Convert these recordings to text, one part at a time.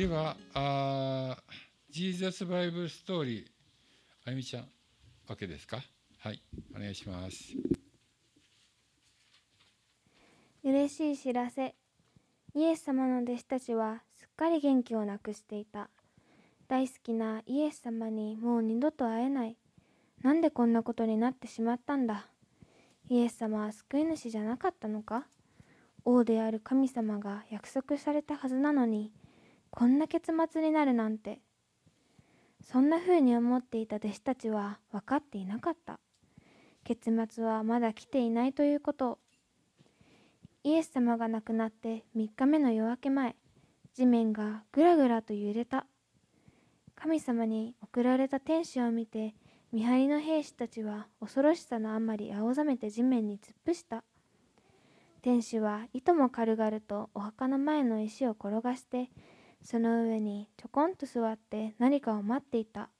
では、あジーザスバイブストーリー、あゆみちゃん、わけですか？はい、お願いします。嬉しい知らせ。イエス様の弟子たちはすっかり元気をなくしていた。大好きなイエス様にもう二度と会えない。なんでこんなことになってしまったんだ？イエス様は救い主じゃなかったのか？王である神様が約束されたはずなのに、こんな結末になるなんて。そんな風に思っていた弟子たちは分かっていなかった。結末はまだ来ていないということ。イエス様が亡くなって3日目の夜明け前、地面がぐらぐらと揺れた。神様に送られた天使を見て、見張りの兵士たちは恐ろしさのあまり青ざめて地面に突っ伏した。天使はいとも軽々とお墓の前の石を転がして、その上にちょこんと座って何かを待っていた。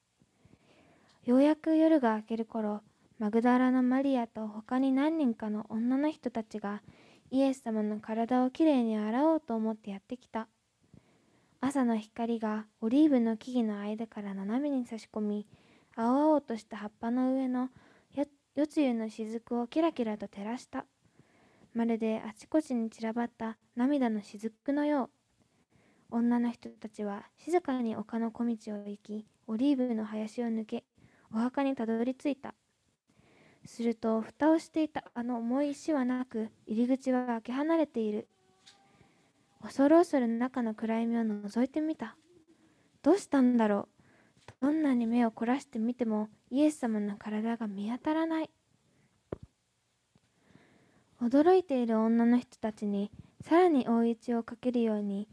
ようやく夜が明ける頃、マグダラのマリアと他に何人かの女の人たちがイエス様の体をきれいに洗おうと思ってやってきた。朝の光がオリーブの木々の間から斜めに差し込み、青々とした葉っぱの上の夜露の雫をキラキラと照らした。まるであちこちに散らばった涙の雫のよう。女の人たちは静かに丘の小道を行き、オリーブの林を抜け、お墓にたどり着いた。すると蓋をしていたあの重い石はなく入り口は開け離れている。恐る恐る中の暗闇を覗いてみた。どうしたんだろう。どんなに目を凝らしてみてもイエス様の体が見当たらない。驚いている女の人たちにさらに追い打ちをかけるように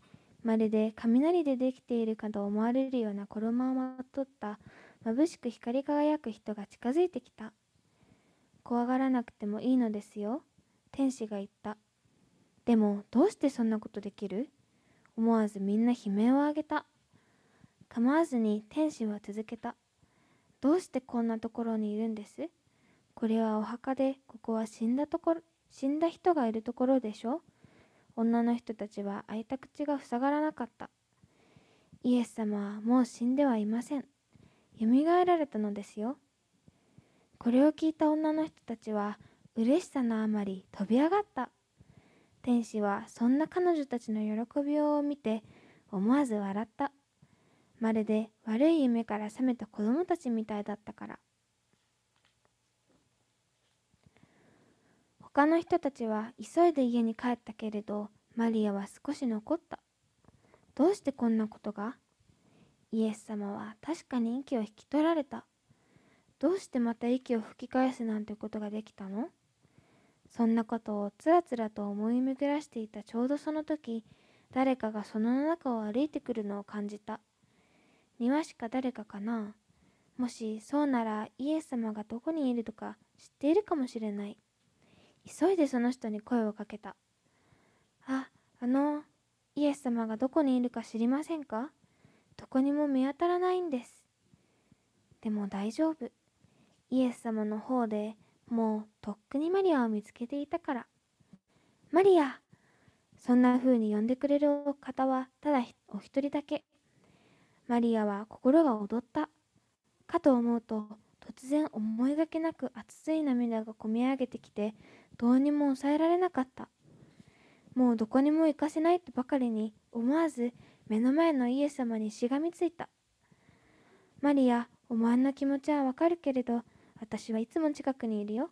まるで雷でできているかと思われるような衣をまとった眩しく光り輝く人が近づいてきた。怖がらなくてもいいのですよ。天使が言った。でも、どうしてそんなことできる？思わずみんな悲鳴を上げた。構わずに天使は続けた。どうしてこんなところにいるんです？これはお墓で、ここは死んだところ、死んだ人がいるところでしょ？女の人たちは開いた口が塞がらなかった。イエス様はもう死んではいません。よみがえられたのですよ。これを聞いた女の人たちは嬉しさのあまり飛び上がった。天使はそんな彼女たちの喜びを見て思わず笑った。まるで悪い夢から覚めた子供たちみたいだったから。他の人たちは急いで家に帰ったけれどマリアは少し残った。どうしてこんなことが？イエス様は確かに息を引き取られた。どうしてまた息を吹き返すなんてことができたの？そんなことをつらつらと思い巡らしていた。ちょうどその時誰かがその中を歩いてくるのを感じた。庭しか誰かかな？もしそうならイエス様がどこにいるとか知っているかもしれない。急いでその人に声をかけたああのイエス様がどこにいるか知りませんか？どこにも見当たらないんですでも大丈夫イエス様の方でもうとっくにマリアを見つけていたから。マリアそんな風に呼んでくれる方はただお一人だけ。マリアは心が躍った。かと思うと突然思いがけなく熱い涙がこみ上げてきてどうにも抑えられなかった。もうどこにも行かせないとばかりに思わず目の前のイエス様にしがみついた。マリア、お前の気持ちはわかるけれど、私はいつも近くにいるよ。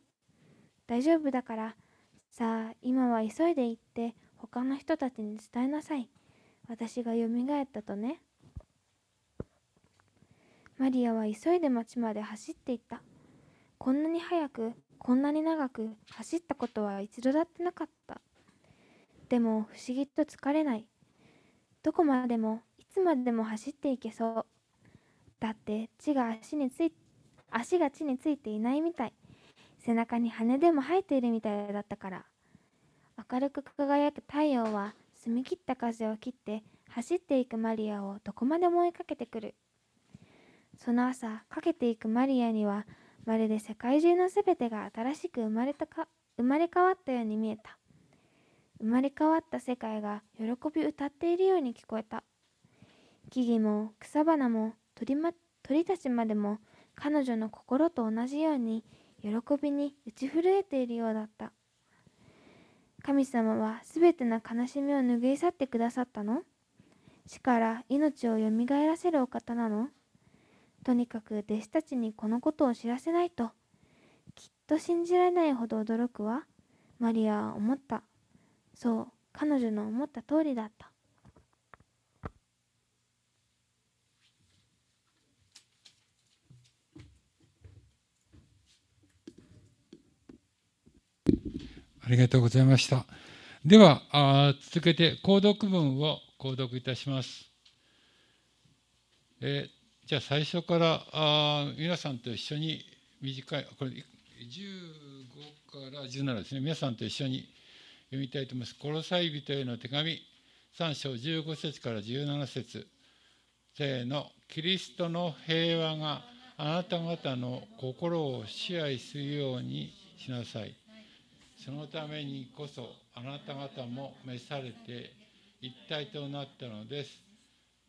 大丈夫だから、さあ、今は急いで行って、他の人たちに伝えなさい。私がよみがえったとね。マリアは急いで町まで走っていった。こんなに早く、こんなに長く走ったことは一度だってなかった。でも不思議と疲れない。どこまでもいつまでも走っていけそう。だって血が足につい足が地についていないみたい背中に羽でも生えているみたいだったから明るく輝く太陽は澄み切った風を切って走っていくマリアをどこまでも追いかけてくるその朝かけていくマリアにはまるで世界中のすべてが新しく生まれたか生まれ変わったように見えた。生まれ変わった世界が喜び歌っているように聞こえた。木々も草花も鳥,、ま、鳥たちまでも彼女の心と同じように喜びに打ち震えているようだった。神様はすべての悲しみを拭い去ってくださったの？死から命をよみがえらせるお方なの？とにかく弟子たちにこのことを知らせないときっと信じられないほど驚くわマリアは思ったそう彼女の思った通りだったありがとうございました。では、あ続けて、購読文を購読いたします。えー、じゃあ、最初からあ皆さんと一緒に短い、これ、15から17ですね、皆さんと一緒に読みたいと思います。コロサイ人への手紙、3章15節から17節せーの、キリストの平和があなた方の心を支配するようにしなさい。そのためにこそあなた方も召されて一体となったのです。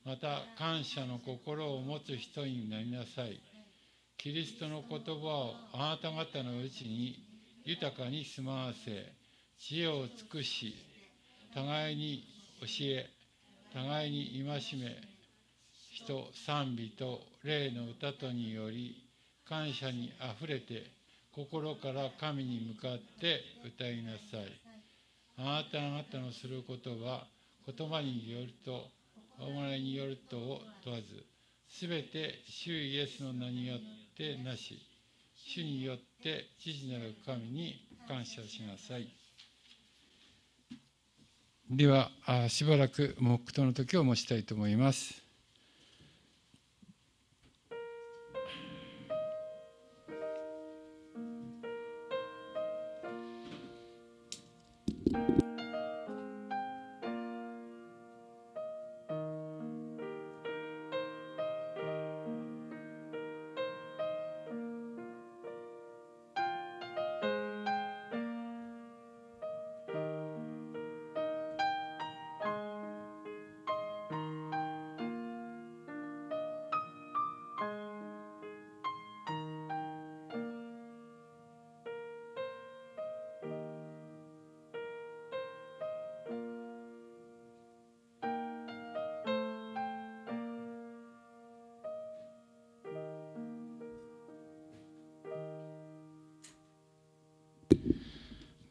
また感謝の心を持つ人になりなさい。キリストの言葉をあなた方のうちに豊かに住まわせ、知恵を尽くし、互いに教え、互いに戒め、人賛美と霊の歌とにより感謝にあふれて心から神に向かって歌いなさい。あなた方のすることは言葉によると、お前によ。るとを問わず、すべて主イエスの名によ。ってなし、主によ。って父なる神に感謝しなさい。では、しばらく黙祷の時を持ちたいと思います。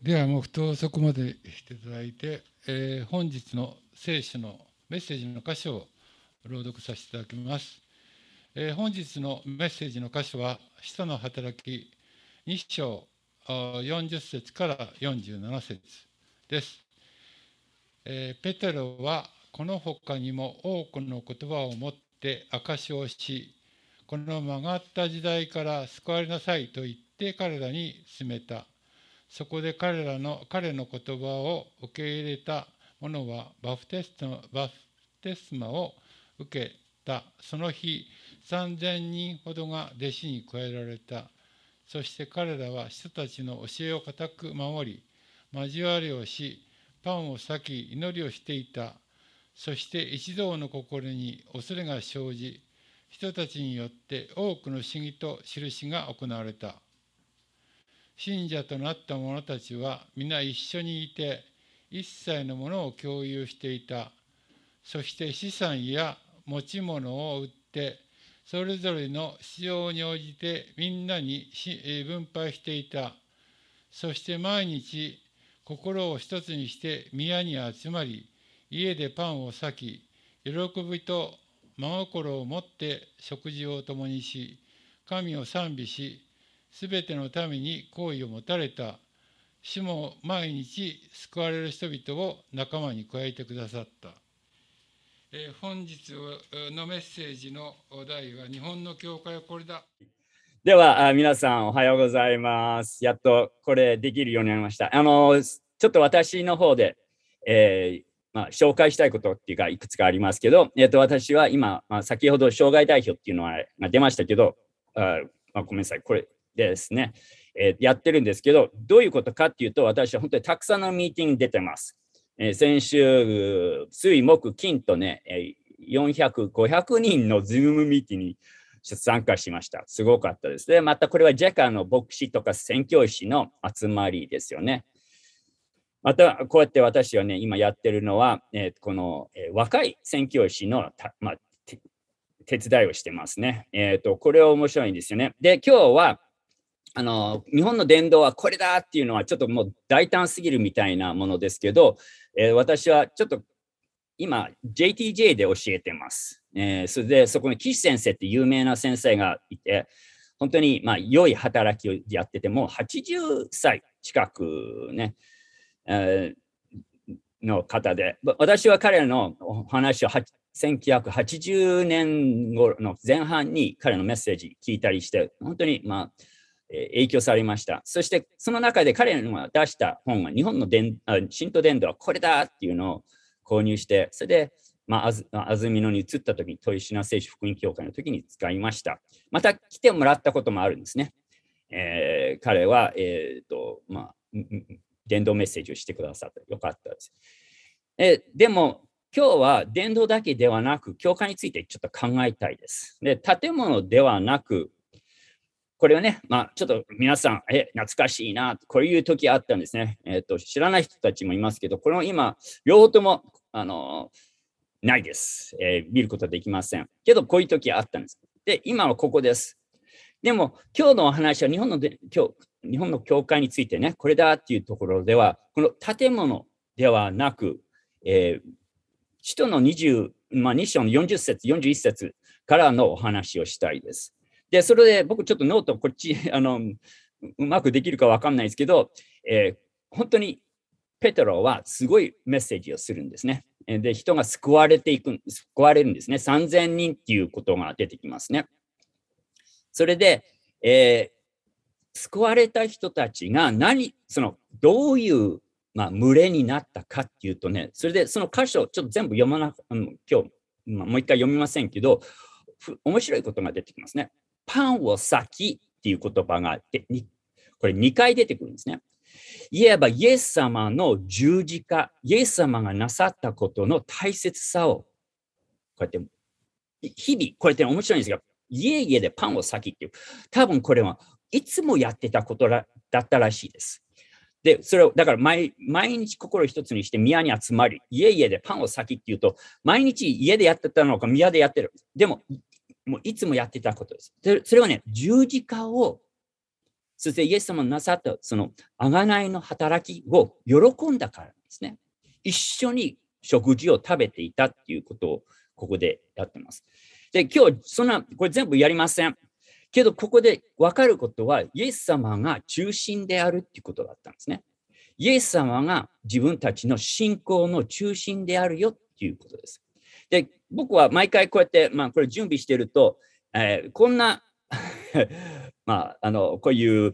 では黙祷そこまでしていただいて、えー、本日の聖書のメッセージの箇所を朗読させていただきます。えー、本日のメッセージの箇所は、使徒の働き2章40節から47節です。えー、ペテロはこの他にも多くの言葉を持って証しをし、この曲がった時代から救われなさいと言って彼らに進めた。そこで彼らの彼の言葉を受け入れた者はバプテスマバプテスマを受けた。その日3000人ほどが弟子に加えられた。そして彼らは人たちの教えを固く守り交わりをしパンを裂き祈りをしていた。そして一同の心に恐れが生じ人たちによって多くの試技と印が行われた。信者となった者たちは皆一緒にいて一切のものを共有していた。そして資産や持ち物を売ってそれぞれの必要に応じてみんなに分配していた。そして毎日心を一つにして宮に集まり家でパンを裂き喜びと真心を持って食事を共にし神を賛美しすべてのために好意を持たれた主も毎日救われる人々を仲間に加えてくださった、えー、本日のメッセージのお題は日本の教会はこれだ。では皆さんおはようございます。やっとこれできるようになりました。あのちょっと私の方で、えーまあ、紹介したいことっていうかいくつかありますけど、えっと、私は今、まあ、先ほど障害代表っていうのは出ましたけどあ、まあ、ごめんなさい。これでですね、えー、やってるんですけど、どういうことかっていうと、私は本当にたくさんのミーティング出てます。えー、先週、水、木、金とね、えー、400、500人のズームミーティングに参加しました。すごかったです。で、またこれはジェカの牧師とか宣教師の集まりですよね。また、こうやって私はね、今やってるのは、えー、この、えー、若い宣教師のまあ、手伝いをしてますね。えっ、ー、と、これは面白いんですよね。で、今日は、あの、日本の伝道はこれだっていうのはちょっともう大胆すぎるみたいなものですけど、えー、私はちょっと今 JTJ で教えてます。えー、それでそこに岸先生って有名な先生がいて、本当にまあ良い働きをやっててもう80歳近くね、えー、の方で、私は彼のお話を1980年頃の前半に彼のメッセージ聞いたりして、本当にまあ影響されました。そしてその中で彼が出した本が日本の伝神道伝道はこれだっていうのを購入して、それで、まあ、あず安曇野に移った時に、豊品聖書福音協会の時に使いました。また来てもらったこともあるんですね。えー、彼は、えーとまあ、伝道メッセージをしてくださってよかったです。えでも、今日は伝道だけではなく、教会についてちょっと考えたいです。で、建物ではなく、これはね、まあ、ちょっと皆さん、え、懐かしいな、こういう時あったんですね。えっ、ー、と、知らない人たちもいますけど、これも今、両方とも、あのないです、えー、見ることはできません。けど、こういう時あったんです。で、今はここです。でも、今日のお話は日本ので今日日本の教会についてね、これだっていうところでは、この建物ではなく、えー、使徒の20、まあ、2章の40節、41節からのお話をしたいです。で、それで僕ちょっとノートこっち、あの、うまくできるかわかんないですけど、えー、本当にペトロはすごいメッセージをするんですね。で、人が救われていく、救われるんですね。3000人っていうことが出てきますね。それで、えー、救われた人たちが何、その、どういう、まあ、群れになったかっていうとね、それでその箇所、ちょっと全部読まな、今日、まあ、もう一回読みませんけど、面白いことが出てきますね。パンを裂きっていう言葉があって、これ2回出てくるんですね。言えば、イエス様の十字架、イエス様がなさったことの大切さを、こうやって、日々、こうやって面白いんですが、家々でパンを裂きっていう、多分これはいつもやってたことだったらしいです。で、それを、だから毎毎日心一つにして宮に集まり、家々でパンを裂きっていうと、毎日家でやってたのか宮でやってる。でも、もういつもやってたことです。でそれはね、十字架を、そしてイエス様のなさったその贖いの働きを喜んだからですね。一緒に食事を食べていたっていうことをここでやってます。で、今日、そんな、これ全部やりません。けど、ここで分かることは、イエス様が中心であるっていうことだったんですね。イエス様が自分たちの信仰の中心であるよっていうことです。で、僕は毎回こうやって、まあ、これ準備してると、えー、こんな まあ、あの、こういう、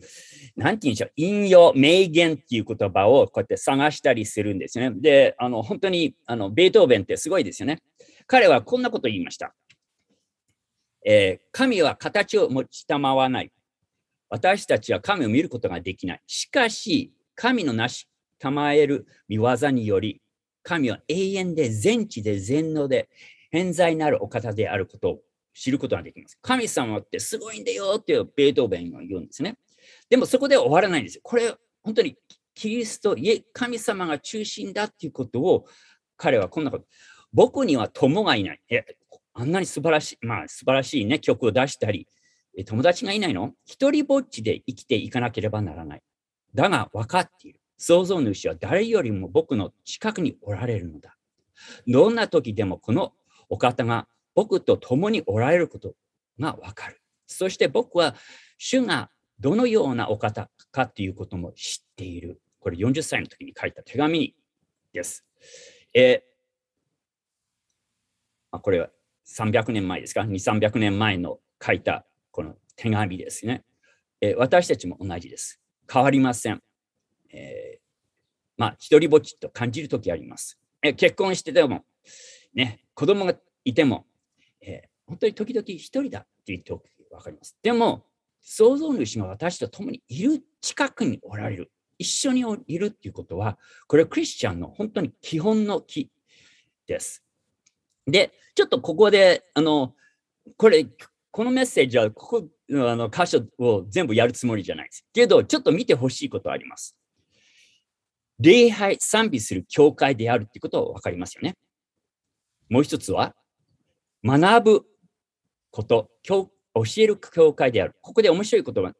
なんて言うんでしょう、引用、名言っていう言葉をこうやって探したりするんですよね。で、あの、本当に、あの、ベートーベンってすごいですよね。彼はこんなこと言いました。えー、神は形を持ちたまわない。私たちは神を見ることができない。しかし、神のなしたまえる見業により、神は永遠で全知で全能で偏在なるお方であることを知ることができます。神様ってすごいんだよっていうベートーベンが言うんですね。でもそこで終わらないんですよ。これ本当にキリスト、神様が中心だっていうことを彼はこんなこと。僕には友がいない。え、あんなに素晴らしい、まあ素晴らしいね、曲を出したり、友達がいないの？一人ぼっちで生きていかなければならない。だが分かっている。創造主は誰よりも僕の近くにおられるのだ。どんな時でもこのお方が僕と共におられることがわかる。そして僕は主がどのようなお方かということも知っている。これ40歳の時に書いた手紙です。えー、これは300年前ですか ?2、300年前の書いたこの手紙ですね。えー、私たちも同じです。変わりません。えー、まあ、一人ぼっちと感じるときあります。え結婚してても、ね、子供がいても、えー、本当に時々一人だって言って分かります。でも、創造主が私と共にいる近くにおられる、一緒にいるっていうことは、これはクリスチャンの本当に基本の木です。で、ちょっとここで、あの、これ、このメッセージは、ここの、あの、箇所を全部やるつもりじゃないです。けど、ちょっと見てほしいことあります。礼拝、賛美する教会であるっていうことは分かりますよね。もう一つは、学ぶこと、教教える教会である。ここで面白いことは、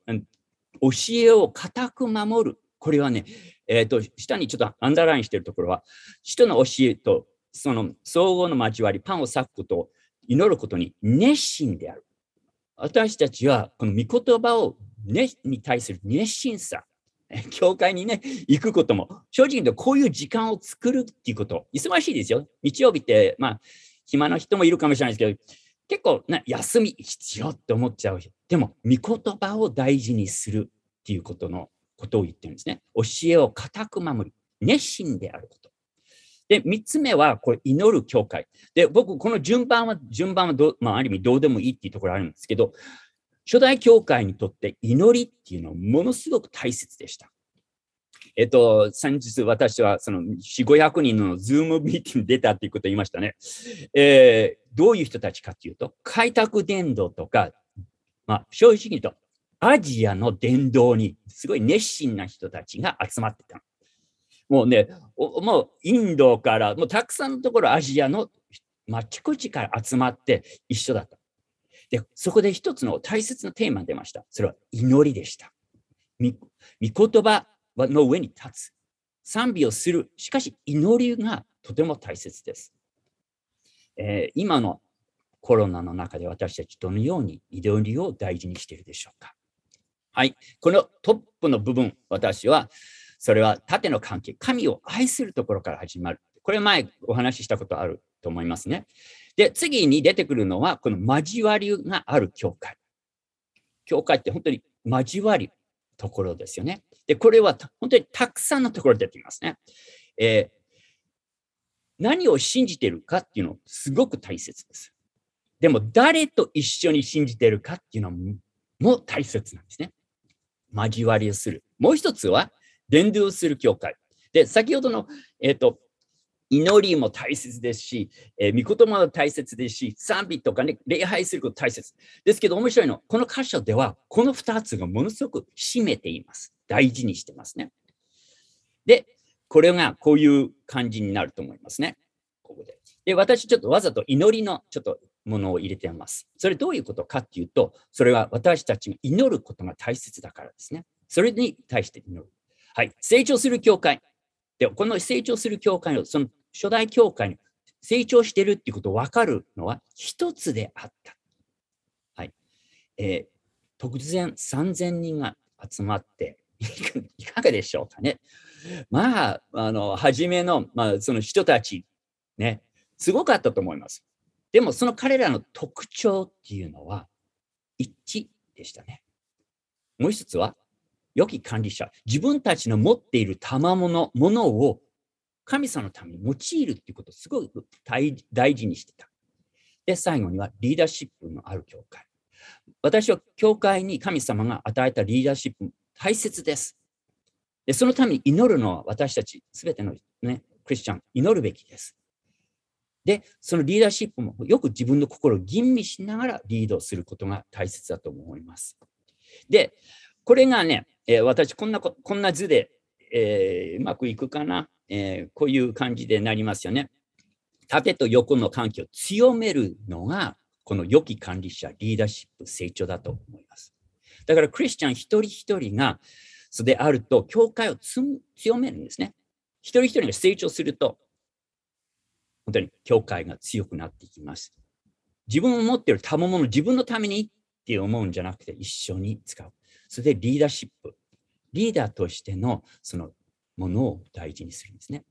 教えを固く守る。これはね、えっ、ー、と、下にちょっとアンダーラインしているところは、人の教えとその総合の交わり、パンを裂くことを祈ることに熱心である。私たちはこの御言葉を、ね、に対する熱心さ、教会にね、行くことも、正直言うとこういう時間を作るっていうこと、忙しいですよ。日曜日って、まあ、暇な人もいるかもしれないですけど、結構、ね、休み必要って思っちゃう。でも、御言葉を大事にするっていうことのことを言ってるんですね。教えを固く守り、熱心であること。で、3つ目は、これ、祈る教会。で、僕、この順番は、順番はど、まあ、ある意味どうでもいいっていうところあるんですけど、初代教会にとって祈りっていうのはものすごく大切でした。えっと、先日私はその4、500人のズームミーティング出たっていうことを言いましたね。えー、どういう人たちかっていうと、開拓伝道とか、まあ、正直に言うと、アジアの伝道にすごい熱心な人たちが集まってた。もうね、もうインドから、もうたくさんのところアジアの、まあ、ちこちから集まって一緒だった。で、そこで一つの大切なテーマが出ました。それは祈りでした。み御言葉の上に立つ。賛美をする。しかし、祈りがとても大切です。えー、今のコロナの中で私たちどのように祈りを大事にしているでしょうか。はい。このトップの部分、私は、それは縦の関係、神を愛するところから始まる。これ前お話ししたことあると思いますね。で、次に出てくるのは、この交わりがある教会。教会って本当に交わりところですよね。で、これは本当にたくさんのところで出てきますね。えー、何を信じてるかっていうのすごく大切です。でも、誰と一緒に信じてるかっていうのも大切なんですね。交わりをする。もう一つは、伝道する教会。で、先ほどの、えっ、ー、と、祈りも大切ですし、えー、御言葉も大切ですし、賛美とかね、礼拝すること大切。ですけど面白いのは、この箇所では、この2つがものすごく占めています。大事にしてますね。で、これがこういう感じになると思いますね。ここで。で、私ちょっとわざと祈りのちょっとものを入れてます。それどういうことかっていうと、それは私たちが祈ることが大切だからですね。それに対して祈る。はい。成長する教会。で、この成長する教会の、その初代教会に成長してるっていうことを分かるのは一つであった。はい。えー、突然3000人が集まって いかがでしょうかね。まあ、あの、初めの、まあ、その人たち、ね、すごかったと思います。でも、その彼らの特徴っていうのは、一致でしたね。もう一つは、良き管理者。自分たちの持っている賜物、ものを神様のために用いるっていうことをすごく大事にしてた。で、最後にはリーダーシップのある教会。私は教会に神様が与えたリーダーシップ大切です。でそのために祈るのは私たちすべての、ね、クリスチャン、祈るべきです。で、そのリーダーシップもよく自分の心を吟味しながらリードすることが大切だと思います。で、これがね、えー、私こんなこ、こんな図で、えー、うまくいくかな、えー、こういう感じでなりますよね。縦と横の関係を強めるのが、この良き管理者、リーダーシップ、成長だと思います。だからクリスチャン一人一人が、それであると、教会を強めるんですね。一人一人が成長すると、本当に教会が強くなっていきます。自分を持っている賜物、自分のためにって思うんじゃなくて、一緒に使う。それでリーダーシップ、リーダーとしてのそのものを大事にするんですね。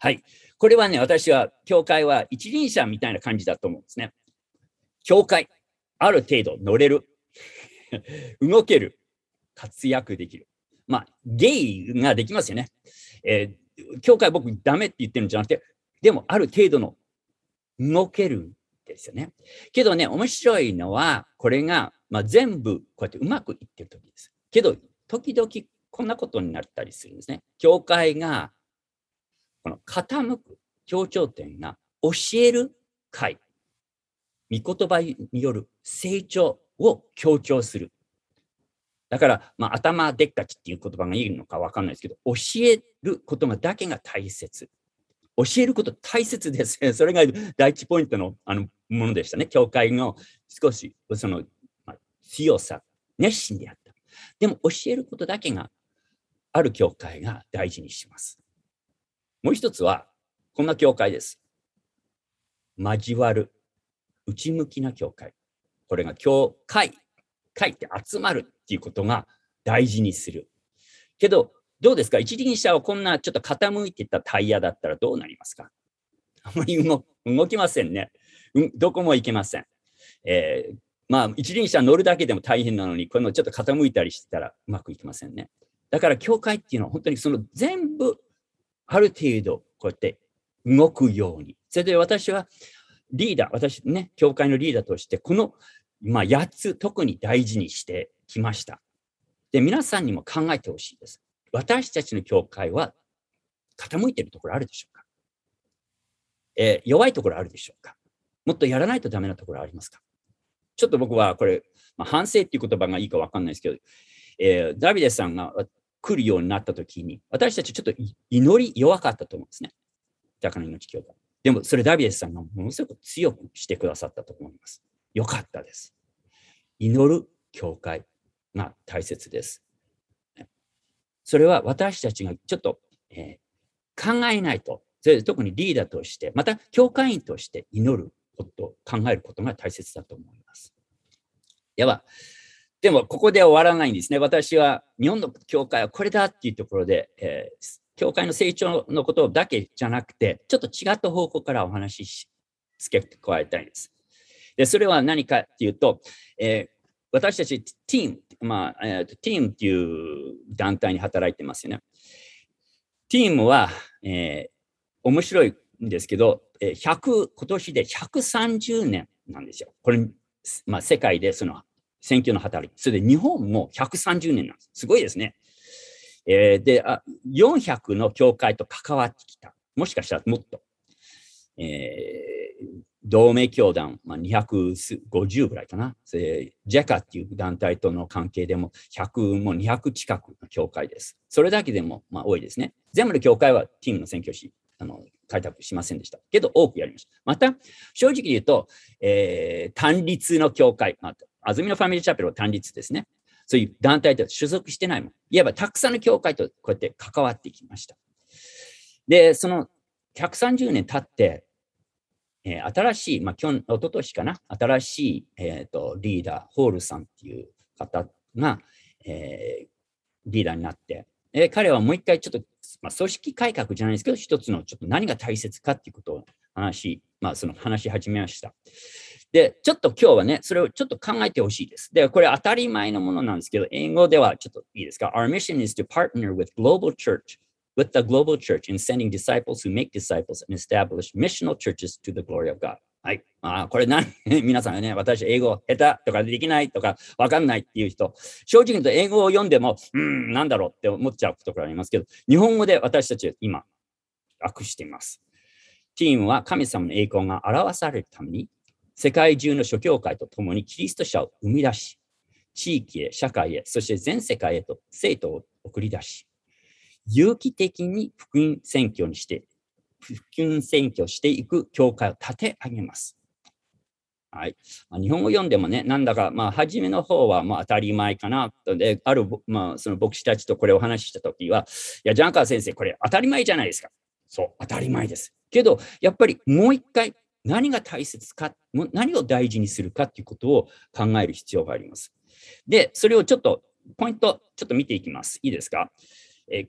はい。これはね、私は、教会は一輪車みたいな感じだと思うんですね。教会、ある程度乗れる、動ける、活躍できる。まあ、ゲイができますよね。えー、教会僕ダメって言ってるんじゃなくて、でもある程度の動けるんですよね。けどね、面白いのは、これがまあ、全部こうやってうまくいってる時です。けど、時々こんなことになったりするんですね。教会がこの傾く強調点が教える会、御言葉による成長を強調する。だから、まあ、頭でっかちっていう言葉がいいのかわかんないですけど、教えることがだけが大切。教えること大切です。それが第一ポイントのあのものでしたね。教会の少しその、まあ、強さ、熱心であった。でも教えることだけがある教会が大事にします。もう一つは、こんな教会です。交わる、内向きな教会。これが教会、会って集まるっていうことが大事にする。けど、どうですか？一輪車はこんなちょっと傾いてたタイヤだったらどうなりますか？あまり動動きませんね、うん。どこも行けません。えー、まあ、一輪車乗るだけでも大変なのに、このちょっと傾いたりしてたらうまくいきませんね。だから、教会っていうのは本当にその全部、ある程度、こうやって動くように。それで私はリーダー、私ね、教会のリーダーとして、この、まあ、8つ特に大事にしてきました。で、皆さんにも考えてほしいです。私たちの教会は傾いてるところあるでしょうか、えー、弱いところあるでしょうか？もっとやらないとダメなところありますか？ちょっと僕はこれ、まあ、反省っていう言葉がいいかわかんないですけど、えー、ダビデさんが来るようになった時に、私たちちょっと祈り弱かったと思うんですね。高野命教会。でも、それダビデさんがものすごく強くしてくださったと思います。よかったです。祈る教会が大切です。それは私たちがちょっと、えー、考えないと、それ特にリーダーとして、また教会員として祈ること、考えることが大切だと思います。では、でもここで終わらないんですね。私は日本の教会はこれだっていうところで、えー、教会の成長のことだけじゃなくて、ちょっと違った方向からお話し付け加えたいんです。で、それは何かっていうと、えー、私たちティーム、まあ、えー、ティームっていう団体に働いてますよね。ティームは、えー、面白いんですけど、100、今年で130年なんですよ。これ、まあ、世界でその選挙の働き。それで日本も130年なんです。すごいですね。えー、であ、400の教会と関わってきた。もしかしたらもっと。えー、同盟教団、まあ、250ぐらいかな。ジェカっていう団体との関係でも100、もう200近くの教会です。それだけでもまあ多いですね。全部の教会はティームの選挙し、あの開拓しませんでした。けど多くやりました。また、正直言うと、えー、単立の教会、まあ、安住のファミリーチャペルは単立ですね。そういう団体と所属してないもん。いわばたくさんの教会とこうやって関わってきました。で、その130年経って、えー、新しい、まあ、去年、一昨年かな、新しい、えーと、リーダー、ホールさんっていう方が、えー、リーダーになって、えー、彼はもう一回ちょっと、まあ、組織改革じゃないですけど、一つのちょっと何が大切かっていうことを話、まあ、その話し始めました。で、ちょっと今日はね、それをちょっと考えてほしいです。で、これ当たり前のものなんですけど、英語ではちょっといいですか ?Our mission is to partner with global church with the global church in sending disciples who make disciples and establish missional churches to the glory of God. はい。あこれ何 皆さんね、私英語下手とかできないとかわかんないっていう人、正直言うと英語を読んでも、うん、なんだろうって思っちゃうところありますけど、日本語で私たちは今、楽しています。チームは神様の栄光が表されるために、世界中の諸教会と共にキリスト者を生み出し、地域へ、社会へ、そして全世界へと生徒を送り出し、有機的に福音選挙にして、福音選挙していく教会を立て上げます。はい。日本語読んでもね、なんだか、まあ、初めの方は、まあ、当たり前かな。で、ある、まあ、その牧師たちとこれをお話ししたときは、いや、ジャンカー先生、これ当たり前じゃないですか。そう、当たり前です。けど、やっぱりもう一回、何が大切か、何を大事にするかっていうことを考える必要があります。で、それをちょっと、ポイント、ちょっと見ていきます。いいですか？え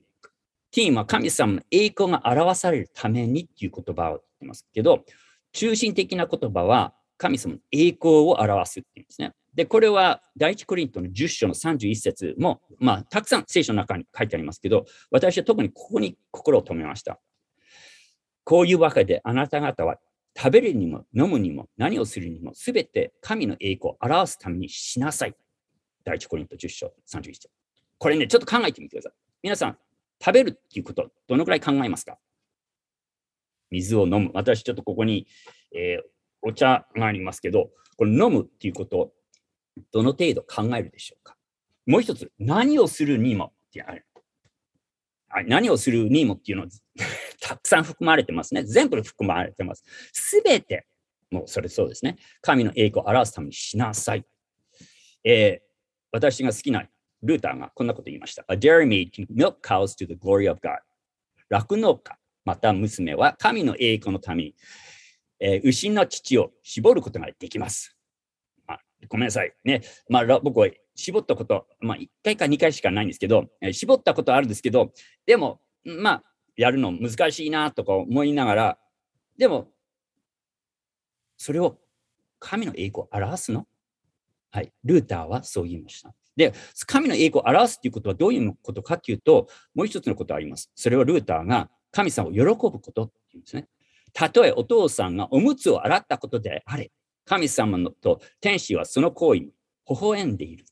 ティーンは神様の栄光が表されるためにっていう言葉を言ってますけど、中心的な言葉は神様の栄光を表すっていうんですね。で、これは第一コリントの10章の31節も、まあ、たくさん聖書の中に書いてありますけど、私は特にここに心を止めました。こういうわけであなた方は食べるにも飲むにも何をするにもすべて神の栄光を表すためにしなさい。第一コリント10章31節。これね、ちょっと考えてみてください。皆さん、食べるっていうこと、どのくらい考えますか？水を飲む。私ちょっとここに、えー、お茶がありますけど、これ飲むっていうことどの程度考えるでしょうか？もう一つ、何をするにもってある。何をするにもっていうのはたくさん含まれてますね。全部含まれてます。すべて、もうそれそうですね。神の栄光を表すためにしなさい。えー、私が好きなルーターがこんなこと言いました。A dairy maid can milk cows to the glory of God. 酪農家、また娘は神の栄光のために、えー、牛の乳を絞ることができます。まあ、ごめんなさい。ね。まあ、僕は絞ったこと、まあ、1回か2回しかないんですけど、えー、絞ったことあるんですけど、でも、まあ、やるの難しいなとか思いながら、でも、それを神の栄光を表すの？はい。ルーターはそう言いました。で、神の栄光を表すということはどういうことかというと、もう一つのことあります。それはルーターが神様を喜ぶことっていうんですね。たとえお父さんがおむつを洗ったことであれ、神様のと天使はその行為に微笑んでいる。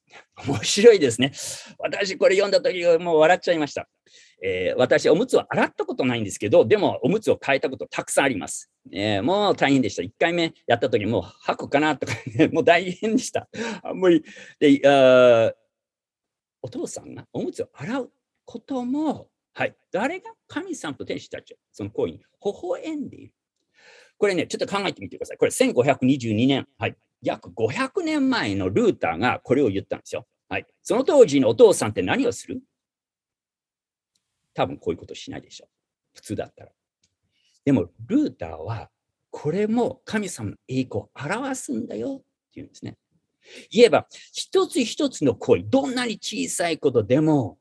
面白いですね。私これ読んだ時もう笑っちゃいました。えー、私、おむつを洗ったことないんですけど、でもおむつを変えたことたくさんあります。えー、もう大変でした。1回目やった時もう吐くかなとか、ね、もう大変でした。あんまりであお父さんがおむつを洗うことも、はい、誰が神さんと天使たちその行為に微笑んでいる。これね、ちょっと考えてみてください。これ1522年、はい、約500年前のルーターがこれを言ったんですよ。はい、その当時のお父さんって何をする？多分こういうことしないでしょ。普通だったら。でも、ルーターは、これも神様の栄光を表すんだよっていうんですね。言えば、一つ一つの行為、どんなに小さいことでも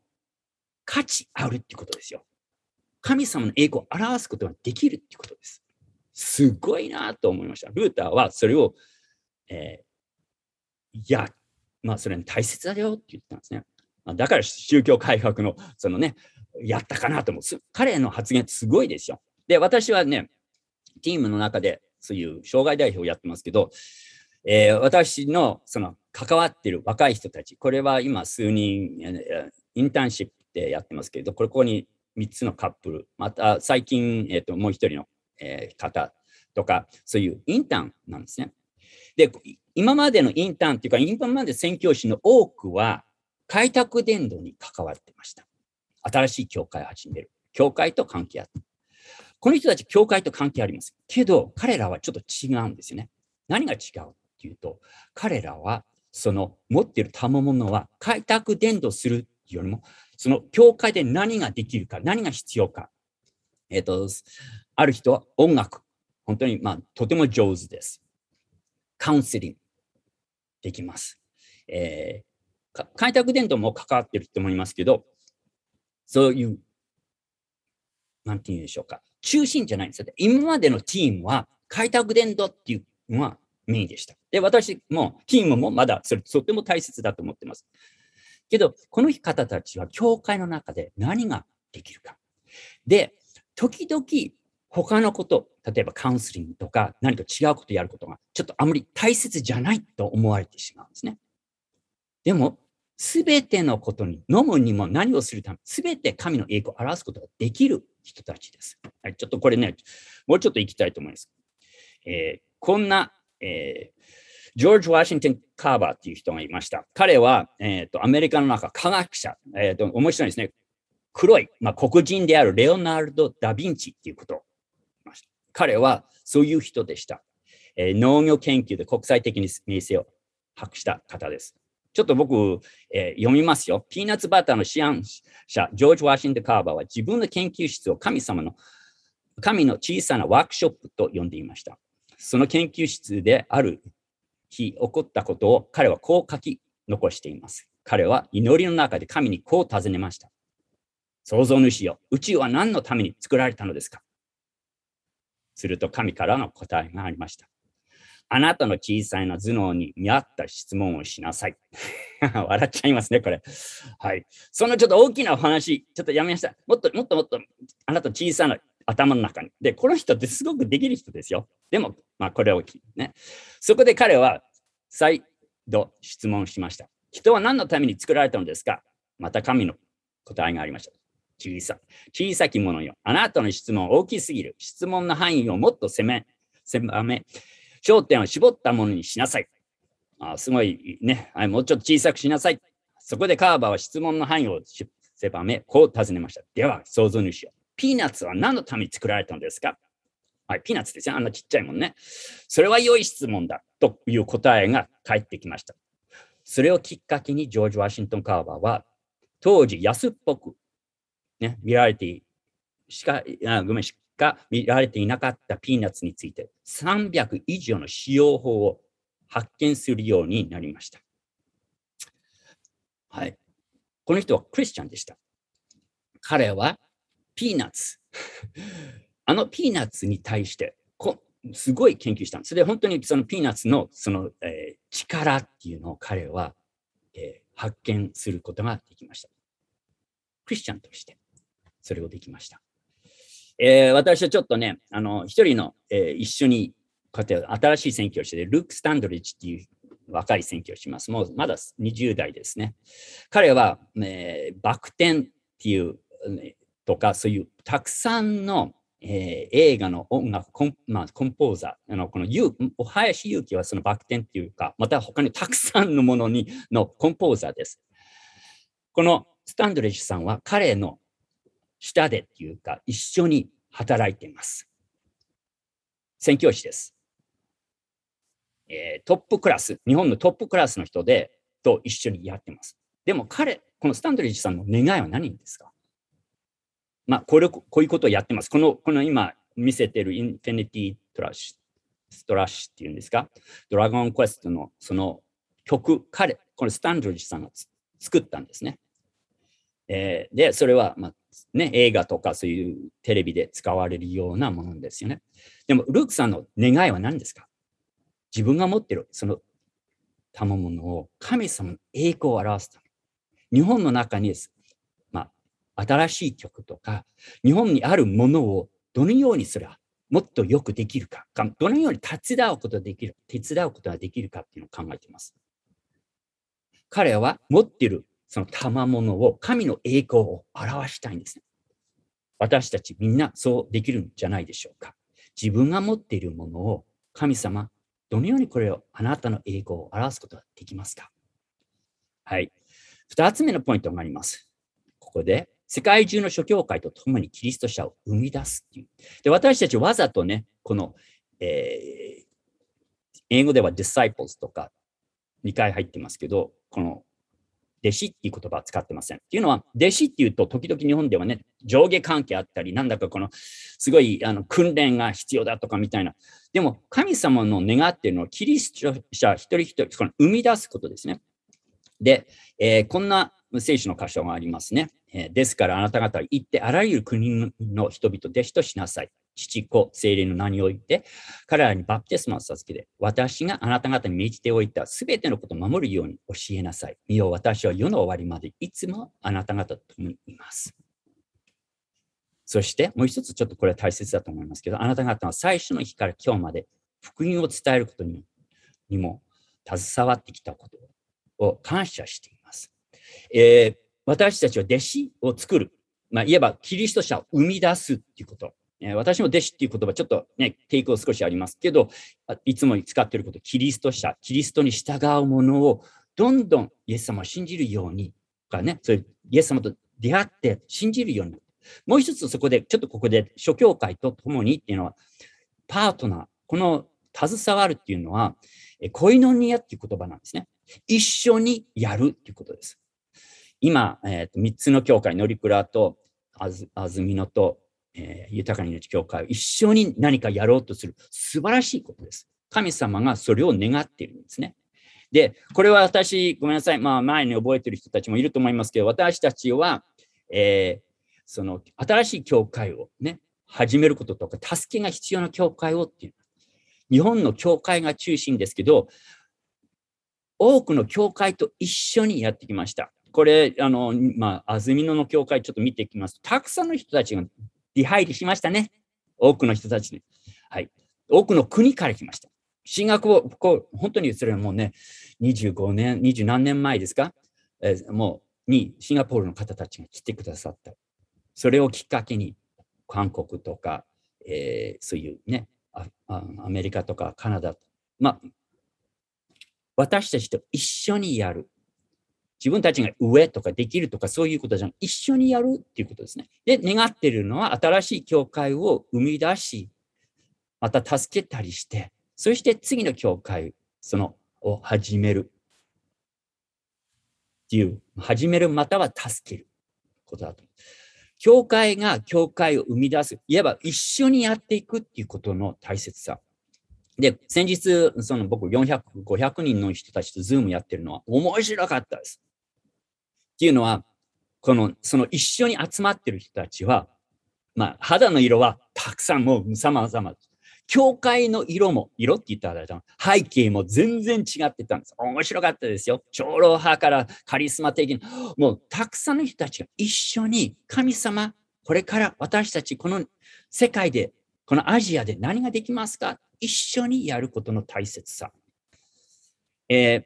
価値あるってことですよ。神様の栄光を表すことができるってことです。すごいなと思いました。ルーターはそれを、えー、いや、まあ、それに大切だよって言ったんですね。だから宗教改革のそのね、やったかなと思う。彼の発言すごいですよ。で、私はね、チームの中でそういう障害代表をやってますけど、えー、私のその関わってる若い人たち、これは今数人、インターンシップでやってますけど、これここに3つのカップル、また最近、えー、ともう1人の、え、方とか、そういうインターンなんですね。で、今までのインターンっていうか、今まで宣教師の多くは開拓伝道に関わってました。新しい教会を始める。教会と関係あった。この人たち、教会と関係あります。けど、彼らはちょっと違うんですよね。何が違うっていうと、彼らは、その持っている賜物は開拓伝道するよりも、その教会で何ができるか、何が必要か。えっ、ー、と、ある人は音楽。本当に、まあ、とても上手です。カウンセリングできます。えー、開拓伝道も関わってると思いますけど、そういう、なんて言うんでしょうか。中心じゃないんですよ。今までのチームは開拓伝道っていうのはメインでした。で、私もチームもまだそれとても大切だと思ってます。けど、この方たちは教会の中で何ができるか。で、時々他のこと、例えばカウンセリングとか何か違うことやることがちょっとあまり大切じゃないと思われてしまうんですね。でも、すべてのことに、飲むにも何をするため、すべて神の栄光を表すことができる人たちです。はい、ちょっとこれね、もうちょっと行きたいと思います。えー、こんな、えー、ジョージ・ワシントン・カーバーっていう人がいました。彼は、えーと、アメリカの中科学者、えーと、面白いですね。黒い、まあ、黒人であるレオナルド・ダ・ヴィンチっていうこと彼はそういう人でした。えー、農業研究で国際的に名声を博した方です。ちょっと僕、えー、読みますよ。ピーナッツバターの思案者、ジョージ・ワシントン・カーバーは自分の研究室を神様の、神の小さなワークショップと呼んでいました。その研究室である日起こったことを彼はこう書き残しています。彼は祈りの中で神にこう尋ねました。創造主よ、宇宙は何のために作られたのですか？すると神からの答えがありました。あなたの小さいな頭脳に見合った質問をしなさい。笑っちゃいますね、これ。はい。そのちょっと大きなお話、ちょっとやめました。もっともっともっと、あなた小さな頭の中に。で、この人ってすごくできる人ですよ。でも、まあ、これを聞いね。そこで彼は再度質問しました。人は何のために作られたのですか？また神の答えがありました。小さ小さきものよ。あなたの質問大きすぎる。質問の範囲をもっと攻め、狭め、焦点を絞ったものにしなさい。あすごいね、はい、もうちょっと小さくしなさい。そこでカーバーは質問の範囲を狭め、こう尋ねました。では、想像主よ。ピーナッツは何のために作られたんですか？はい、ピーナッツですね。あんなちっちゃいもんね。それは良い質問だという答えが返ってきました。それをきっかけにジョージ・ワシントン・カーバーは、当時安っぽく、ね、見られてしか、あごめん、しか見られていなかったピーナッツについて300以上の使用法を発見するようになりました。はい。この人はクリスチャンでした。彼はピーナッツ。あのピーナッツに対してこすごい研究したんです。で、本当にそのピーナッツのその、えー、力っていうのを彼は、えー、発見することができました。クリスチャンとしてそれをできました。えー、私はちょっとね、あの、一人の、えー、一緒にこうやって新しい選挙をして、ルーク・スタンドリッジっていう若い選挙をします。もうまだ20代ですね。彼は、えー、バク転っていう、とか、そういうたくさんの、えー、映画の音楽コン,、まあ、コンポーザー、あのこのお林勇気はそのバク転っていうか、また他にたくさんのものにのコンポーザーです。このスタンドレッジさんは彼の下でっていうか、一緒に働いています。宣教師です。えー、トップクラス、日本のトップクラスの人で、と一緒にやってます。でも彼、このスタンドリッジさんの願いは何ですか？まあ、これ、こういうことをやってます。この、この今見せてるインフィニティトラッシュ、ストラッシュっていうんですか？ドラゴンクエストのその曲、彼、このスタンドリッジさんが作ったんですね。えー、で、それは、まあ、ね、映画とかそういうテレビで使われるようなものですよね。でも、ルークさんの願いは何ですか？自分が持ってるその賜物を神様の栄光を表すため。日本の中にです、まあ、新しい曲とか、日本にあるものをどのようにすればもっとよくできるか、どのように手伝うことができる、手伝うことができるかっていうのを考えています。彼は持っているその賜物を神の栄光を表したいんですね。私たちみんなそうできるんじゃないでしょうか。自分が持っているものを神様、どのようにこれをあなたの栄光を表すことができますかはい。二つ目のポイントがあります。ここで、世界中の諸教会と共にキリスト者を生み出すっていう。で、私たちわざとね、この、えー、英語では disciples とか2回入ってますけど、この弟子っていう言葉は使ってません。っていうのは、弟子っていうと、時々日本ではね、上下関係あったり、なんだかこの、すごいあの訓練が必要だとかみたいな。でも、神様の願っているのは、キリスト者一人一人、この生み出すことですね。で、えー、こんな聖書の箇所がありますね。えー、ですから、あなた方は行って、あらゆる国の人々、弟子としなさい。父子、精霊の名において、彼らにバプテスマを授けて、私があなた方に命じておいたすべてのことを守るように教えなさい。見よ、私は世の終わりまでいつもあなた方と共にいます。そして、もう一つちょっとこれは大切だと思いますけど、あなた方は最初の日から今日まで福音を伝えることににも携わってきたことを感謝しています。えー、私たちは弟子を作る。まあ、いえばキリスト者を生み出すっていうこと。え私も弟子っていう言葉、ちょっとね、抵抗少しありますけど、いつも使っていること、キリスト者、キリストに従うものを、どんどんイエス様を信じるように、かね、そういうイエス様と出会って信じるように。もう一つそこで、ちょっとここで、諸教会と共にっていうのは、パートナー、この携わるっていうのは、コイノニアっていう言葉なんですね。一緒にやるっていうことです。今、えー、と3つの教会、ノリプラとアズアズミノとえー、豊かに命教会を一緒に何かやろうとする素晴らしいことです。神様がそれを願っているんですね。で、これは私、ごめんなさい、まあ前に覚えてる人たちもいると思いますけど、私たちは、えー、その新しい教会をね、始めることとか、助けが必要な教会をっていう。日本の教会が中心ですけど、多くの教会と一緒にやってきました。これ、あの、まあ、安曇野の教会ちょっと見ていきますと、たくさんの人たちが出入りしましたね。多くの人たちに。はい。多くの国から来ました。進学を、こう、本当にそれはもうね、25年、20何年前ですか、えー、もう、にシンガポールの方たちが来てくださった。それをきっかけに、韓国とか、えー、そういうねア、アメリカとかカナダまあ、私たちと一緒にやる。自分たちが上とかできるとかそういうことじゃなく一緒にやるっていうことですね。で、願ってるのは新しい教会を生み出し、また助けたりして、そして次の教会、その、を始める。っていう、始めるまたは助けることだと。教会が教会を生み出す。いわば一緒にやっていくっていうことの大切さ。で、先日、その僕400、500人の人たちとズームやってるのは面白かったです。っていうのは、この、その一緒に集まってる人たちは、まあ、肌の色はたくさんもう様々です。教会の色も、色って言ったら背景も全然違ってたんです。面白かったですよ。長老派からカリスマ的な、もうたくさんの人たちが一緒に神様、これから私たちこの世界で、このアジアで何ができますか？一緒にやることの大切さ。えー、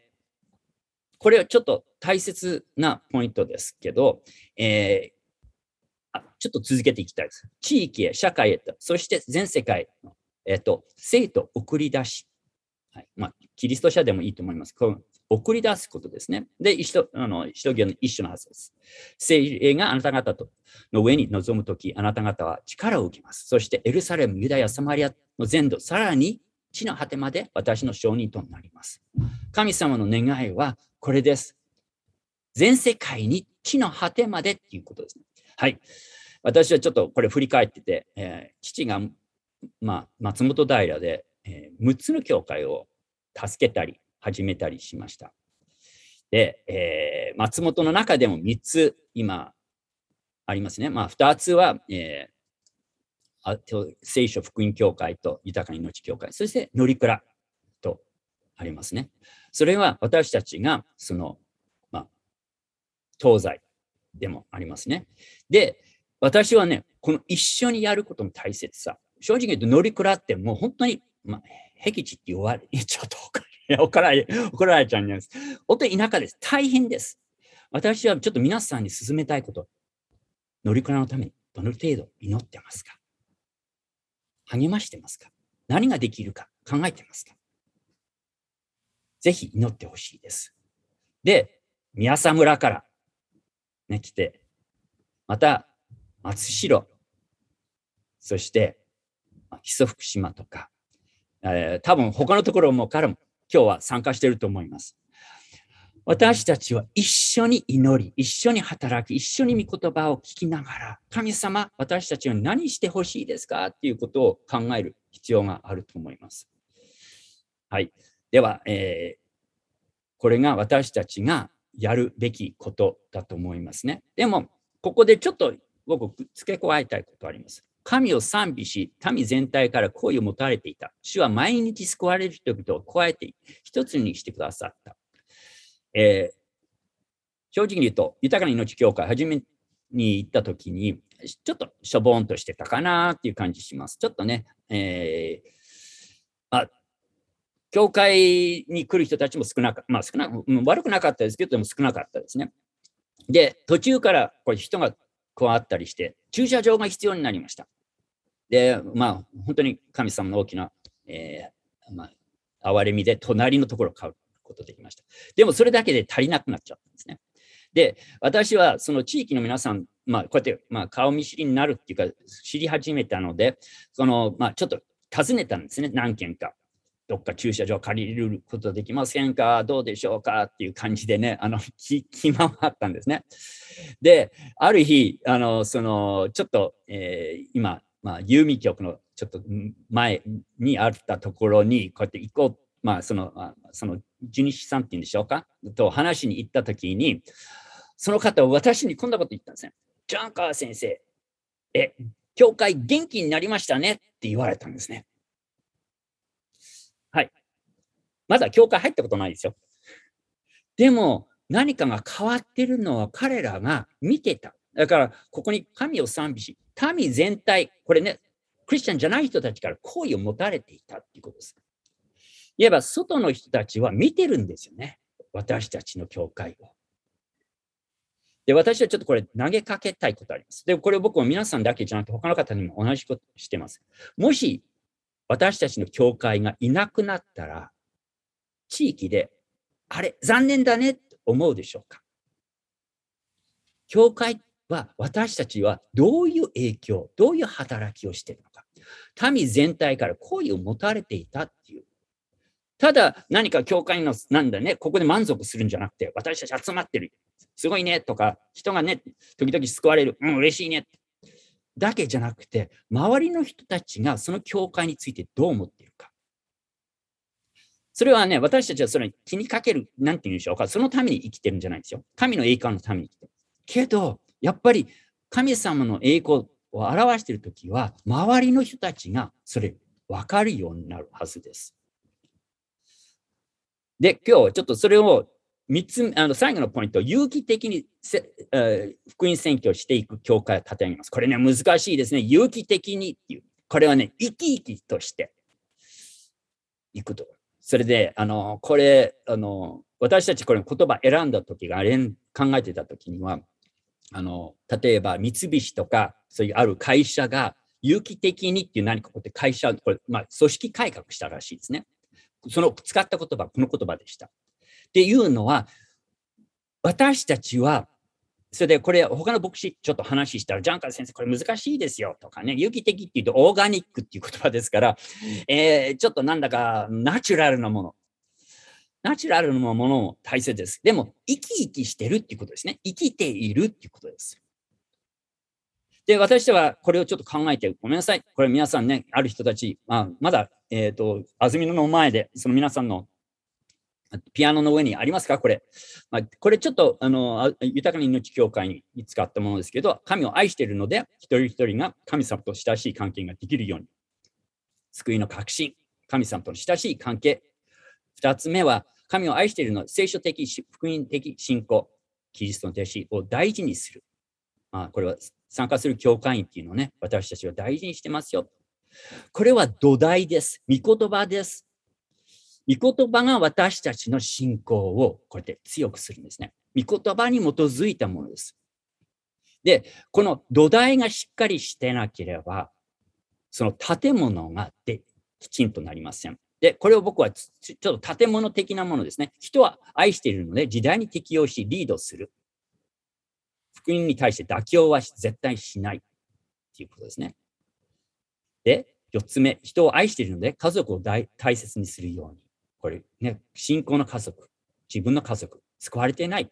これはちょっと大切なポイントですけど、えー、ちょっと続けていきたいです。地域へ、社会へと、そして全世界の、え、ー、と、生徒送り出し。はいまあ、キリスト者でもいいと思います。この送り出すことですね。で、一あの一行の一緒のはずです。聖霊があなた方との上に臨むとき、あなた方は力を受けます。そしてエルサレム、ユダヤ、サマリアの全土、さらに地の果てまで私の証人となります。神様の願いはこれです。全世界に地の果てまでっていうことですね。はい。私はちょっとこれ振り返ってて、えー、父が、まあ、松本平で、えー、6つの教会を助けたり、始めたりしました。で、えー、松本の中でも3つ今ありますね。まあ、2つは、えー、聖書福音教会と豊かな命教会、そして乗鞍とありますね。それは私たちがそのま東西でもありますね。で、私はね、この一緒にやることの大切さ。正直言うと乗りくらってもう本当に、まあ、僻地って言われ、ちょっと怒られ、怒られちゃうんです。本当に田舎です。大変です。私はちょっと皆さんに進めたいこと。乗りくらのためにどの程度祈ってますか？励ましてますか？何ができるか考えてますか？ぜひ祈ってほしいです。で、宮佐村からね、来て、また、松代、そして、木曽福島とか、えー、多分他のところもからも今日は参加していると思います。私たちは一緒に祈り、一緒に働き、一緒に御言葉を聞きながら、神様、私たちは何してほしいですか？っていうことを考える必要があると思います。はい。では、えー、これが私たちがやるべきことだと思いますね。でも、ここでちょっと僕、付け加えたいことあります。神を賛美し、民全体から好意を持たれていた。主は毎日救われる人々を加えて一つにしてくださった。えー、正直に言うと、豊かな命協会、初めに行った時に、ちょっとしょぼんとしてたかなっていう感じします。ちょっとね、えー、あ教会に来る人たちも少なかった、まあ少な悪くなかったですけど、でも少なかったですね。で、途中からこれ人が加わったりして、駐車場が必要になりました。で、まあ、本当に神様の大きな、えー、まあ、憐れみで隣のところを買うことできました。でもそれだけで足りなくなっちゃったんですね。で、私はその地域の皆さん、まあ、こうやって、まあ、顔見知りになるっていうか、知り始めたので、その、まあ、ちょっと尋ねたんですね、何件か。どっか駐車場借りることできませんか？どうでしょうか？っていう感じでね、あの、聞 き回ったんですね。で、ある日、あの、その、ちょっと、えー、今、まあ、郵便局のちょっと前にあったところに、こうやって行こう、まあ、その、その、地主さんっていうんでしょうか？と話しに行ったときに、その方は私にこんなこと言ったんですね。ジャンカー先生、え、教会元気になりましたね？って言われたんですね。はい。まだ教会入ったことないですよ。でも、何かが変わってるのは彼らが見てた。だから、ここに神を賛美し、民全体、これね、クリスチャンじゃない人たちから好意を持たれていたっていうことです。いわば、外の人たちは見てるんですよね。私たちの教会を。で、私はちょっとこれ投げかけたいことあります。で、これ僕も皆さんだけじゃなくて他の方にも同じことしてます。もし私たちの教会がいなくなったら地域で、あれ、残念だねと思うでしょうか？教会は私たちはどういう影響、どういう働きをしているのか。民全体から好意を持たれていたっていう。ただ何か教会の、なんだね、ここで満足するんじゃなくて、私たち集まってる。すごいねとか、人がね、時々救われる。うん、嬉しいね。だけじゃなくて、周りの人たちがその教会についてどう思っているか。それはね、私たちはそれに気にかける、なんて言うんでしょうか。そのために生きてるんじゃないんですよ。神の栄光のために生きてる。けど、やっぱり神様の栄光を表しているときは、周りの人たちがそれ分かるようになるはずです。で、今日ちょっとそれを3つ、あの最後のポイント、有機的にせ、えー、福音宣教していく教会を立て上げます。これね、難しいですね。有機的にっていう。これはね、生き生きとしていくと。それで、あの、これ、あの、私たちこれ言葉選んだ時が、考えてた時には、あの、例えば三菱とか、そういうある会社が有機的にっていう何かこうやって会社、これ、まあ、組織改革したらしいですね。その使った言葉、この言葉でした。っていうのは、私たちは、それでこれ、他の牧師ちょっと話したら、ジャンカー先生、これ難しいですよとかね、有機的っていうとオーガニックっていう言葉ですから、えー、ちょっとなんだかナチュラルなもの。ナチュラルなものも大切です。でも、生き生きしてるっていうことですね。生きているっていうことです。で、私はこれをちょっと考えて、ごめんなさい。これ皆さんね、ある人たち、まあ、まだ、えっ、ー、と、安住の前で、その皆さんのピアノの上にありますか？これ。まあ、これちょっと、あの、豊かな命協会に使ったものですけど、神を愛しているので、一人一人が神様と親しい関係ができるように。救いの確信、神様との親しい関係。二つ目は、神を愛しているの聖書的、福音的信仰、キリストの弟子を大事にする。まあ、これは参加する教会員っていうのをね、私たちは大事にしてますよ。これは土台です。御言葉です。御言葉が私たちの信仰をこうやって強くするんですね。御言葉に基づいたものです。で、この土台がしっかりしてなければ、その建物ができちんとなりません。で、これを僕はちょっと建物的なものですね。人は愛しているので時代に適応しリードする。福音に対して妥協は絶対しないっていうことですね。で、四つ目、人を愛しているので家族を大切にするように。これね、信仰の家族、自分の家族、救われてない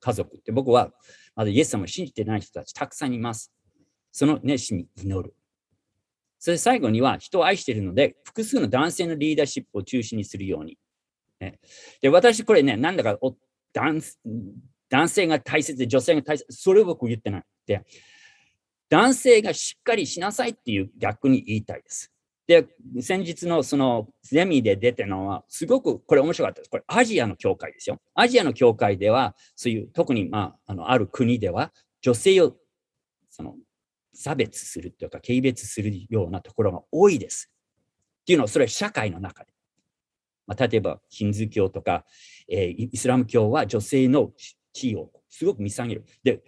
家族って僕はまだイエス様を信じてない人たちたくさんいます。その熱心に祈る。それ最後には人を愛しているので、複数の男性のリーダーシップを中心にするように。ね、で私、これね、なんだか男男性が大切で女性が大切、それを僕言ってなくて、男性がしっかりしなさいっていう逆に言いたいです。で、先日のそのゼミで出てるのは、すごくこれ面白かったです。これアジアの教会ですよ。アジアの教会では、そういう、特にまあ、あの、ある国では、女性を、その、差別するというか、軽蔑するようなところが多いです。っていうのは、それは社会の中で。まあ、例えば、ヒンズー教とか、えー、イスラム教は女性の地位をすごく見下げる。で、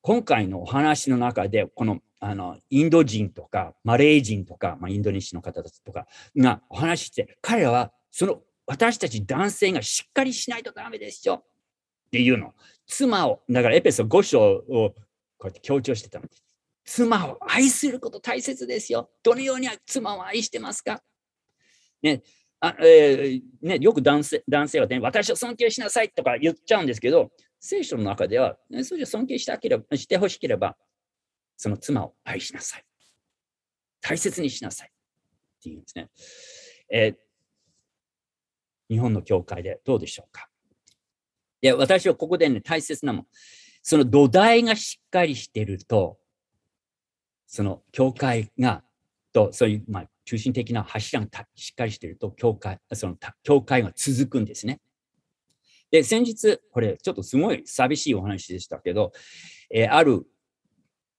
今回のお話の中で、このあのインド人とかマレー人とか、まあ、インドネシアの方たちとかがお話しして、彼らはその私たち男性がしっかりしないとダメですよっていうの。妻を、だからエペソ5章をこうやって強調してたの。妻を愛すること大切ですよ。どのように妻を愛してますかね、あえー、ね、よく男性男性は、ね、私を尊敬しなさいとか言っちゃうんですけど、聖書の中では、ね、それを尊敬してければしてほしければ、その妻を愛しなさい。大切にしなさい。っていうんですね。え、日本の教会でどうでしょうか？で私はここでね、大切なもん。その土台がしっかりしてると、その教会が、と、そういう、まあ、中心的な柱がしっかりしてると、教会、その教会が続くんですね。で、先日、これ、ちょっとすごい寂しいお話でしたけど、えー、ある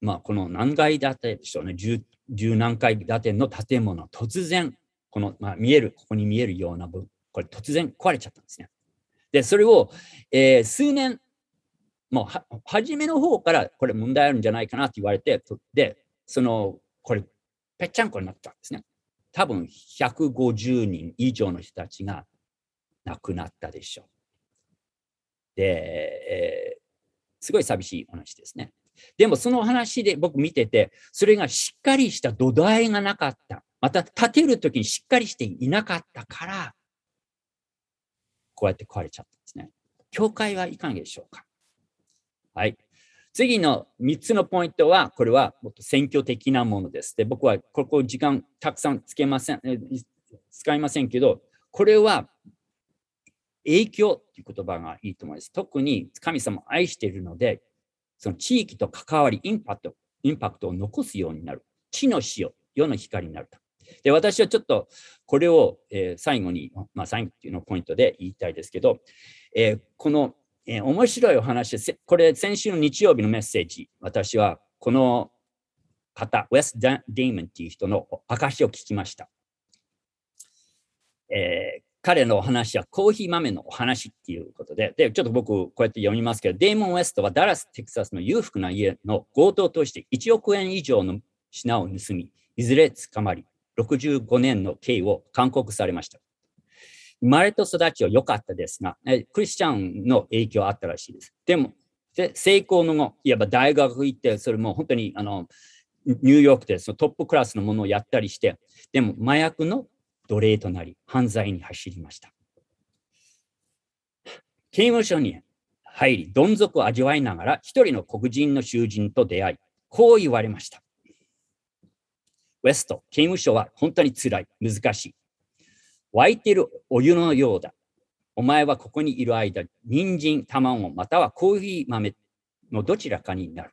まあ、この何階建てでしょうね、十十何階建ての建物、突然、この、まあ、見える、ここに見えるような分、これ突然壊れちゃったんですね。で、それを、えー、数年、もうは、初めの方からこれ問題あるんじゃないかなって言われて、で、その、これ、ぺっちゃんこになったんですね。多分150人以上の人たちが亡くなったでしょう。で、えー、すごい寂しい話ですね。でもその話で僕見てて、それがしっかりした土台がなかった。また建てるときにしっかりしていなかったから、こうやって壊れちゃったんですね。教会はいかがでしょうか？はい。次の3つのポイントは、これはもっと選挙的なものです。で、僕はここ時間たくさんつけません、使いませんけど、これは影響という言葉がいいと思います。特に神様を愛しているので、その地域と関わり、インパクト、インパクトを残すようになる。地の塩、世の光になると。で、私はちょっとこれを、えー、最後に、まあ、最後っていうのポイントで言いたいですけど、えー、このえー、面白いお話これ先週の日曜日のメッセージ、私はこの方、ウェス・デイモンっていう人の証を聞きました。えー、彼のお話はコーヒー豆のお話っていうことで、で、ちょっと僕こうやって読みますけど、デイモン・ウェストはダラス、テキサスの裕福な家の強盗として1億円以上の品を盗み、いずれ捕まり、65年の刑を勧告されました。生まれと育ちは良かったですが、クリスチャンの影響あったらしいです。でも、で成功の後、いわば大学行って、それも本当にあのニューヨークでそのトップクラスのものをやったりして、でも麻薬の奴隷となり、犯罪に走りました。刑務所に入り、どん底を味わいながら、一人の黒人の囚人と出会い、こう言われました。ウェスト、刑務所は本当につらい、難しい。沸いてるお湯のようだ。お前はここにいる間、人参、卵、またはコーヒー豆のどちらかになる。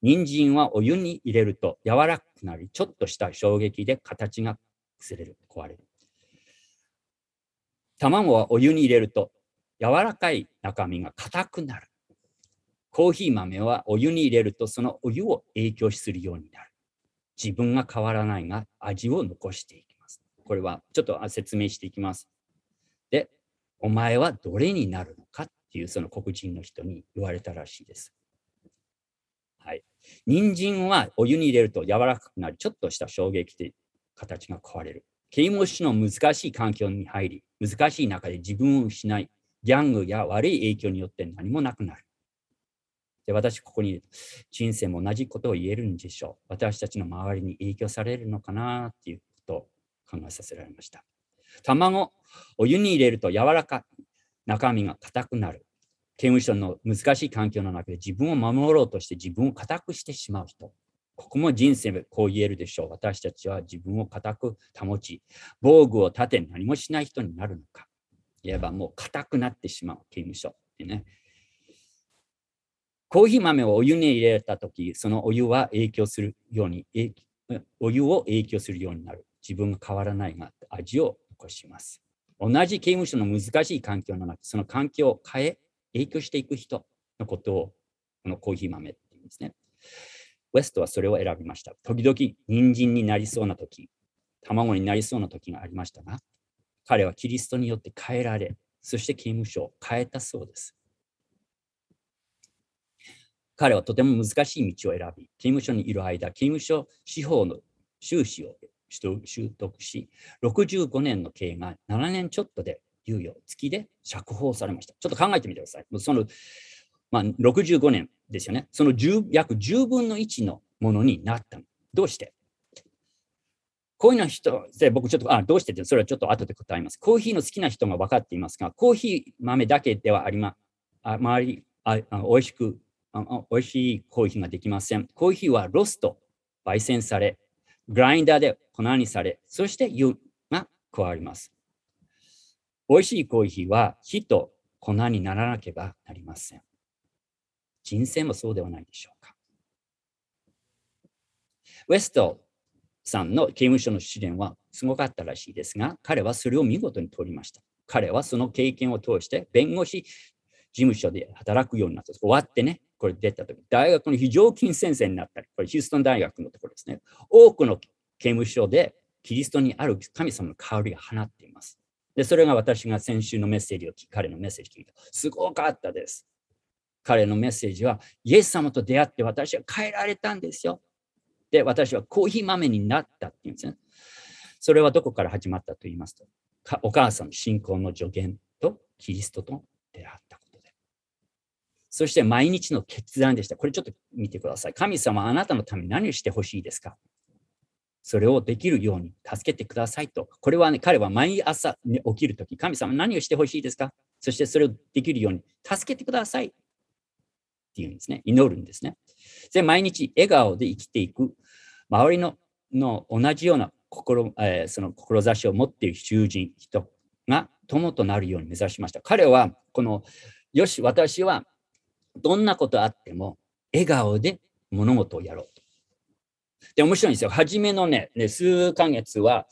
人参はお湯に入れると柔らかくなり、ちょっとした衝撃で形が崩れる、壊れる。卵はお湯に入れると柔らかい中身が硬くなる。コーヒー豆はお湯に入れるとそのお湯を影響するようになる。自分が変わらないが味を残していく。これはちょっと説明していきます。で、お前はどれになるのかっていうその黒人の人に言われたらしいです。はい。人参はお湯に入れると柔らかくなり、ちょっとした衝撃で形が壊れる。刑務所の難しい環境に入り、難しい中で自分を失い、ギャングや悪い影響によって何もなくなる。で私、ここに人生も同じことを言えるんでしょう。私たちの周りに影響されるのかなっていうことを考えさせられました。卵、お湯に入れると柔らかい、中身が硬くなる。刑務所の難しい環境の中で自分を守ろうとして自分を硬くしてしまう人。ここも人生でこう言えるでしょう。私たちは自分を硬く保ち、防具を立て何もしない人になるのか。いわばもう硬くなってしまう刑務所ってね。コーヒー豆をお湯に入れたとき、そのお湯は影響するように、お湯を影響するようになる。自分が変わらないが味を残します。同じ刑務所の難しい環境の中、その環境を変え、影響していく人のことを、このコーヒー豆って言うんですね。ウェストはそれを選びました。時々、人参になりそうな時、卵になりそうな時がありましたが、彼はキリストによって変えられ、そして刑務所を変えたそうです。彼はとても難しい道を選び、刑務所にいる間、刑務所司法の修士を習得し、65年の刑が7年ちょっとで猶予付きで釈放されました。ちょっと考えてみてください。その、まあ、65年ですよね。その10約10分の1のものになったどうして？こういうの人で僕ちょっと、あ、どうして？ってそれはちょっと後で答えます。コーヒーの好きな人が分かっていますが、コーヒー豆だけではありま、あ周りああ、美味しくあ、美味しいコーヒーができません。コーヒーはロスト、焙煎され、グラインダーで粉にされ、そして湯が加わります。美味しいコーヒーは火と粉にならなければなりません。人生もそうではないでしょうか。ウェストさんの刑務所の試練はすごかったらしいですが、彼はそれを見事に取りました。彼はその経験を通して弁護士事務所で働くようになった。終わってね、これ出た時、大学の非常勤先生になったり、これヒューストン大学のところですね。多くの刑務所でキリストにある神様の香りが放っています。で、それが私が先週のメッセージを聞彼のメッセージを聞いた。すごかったです。彼のメッセージは、イエス様と出会って私は変えられたんですよ。で、私はコーヒー豆になったっていうんですね。それはどこから始まったと言いますと、お母さんの信仰の助言とキリストと出会ったことで。そして毎日の決断でした。これちょっと見てください。神様あなたのために何をしてほしいですか？それをできるように助けてくださいと。これはね、彼は毎朝、ね、起きるとき、神様何をしてほしいですか？そしてそれをできるように助けてくださいっていうんですね。祈るんですね。で、毎日笑顔で生きていく、周りのの同じような心、えー、その志を持っている囚人、人が友となるように目指しました。彼は、この、よし、私はどんなことあっても笑顔で物事をやろうと。で、面白いんですよ。初めのね、ね数ヶ月は、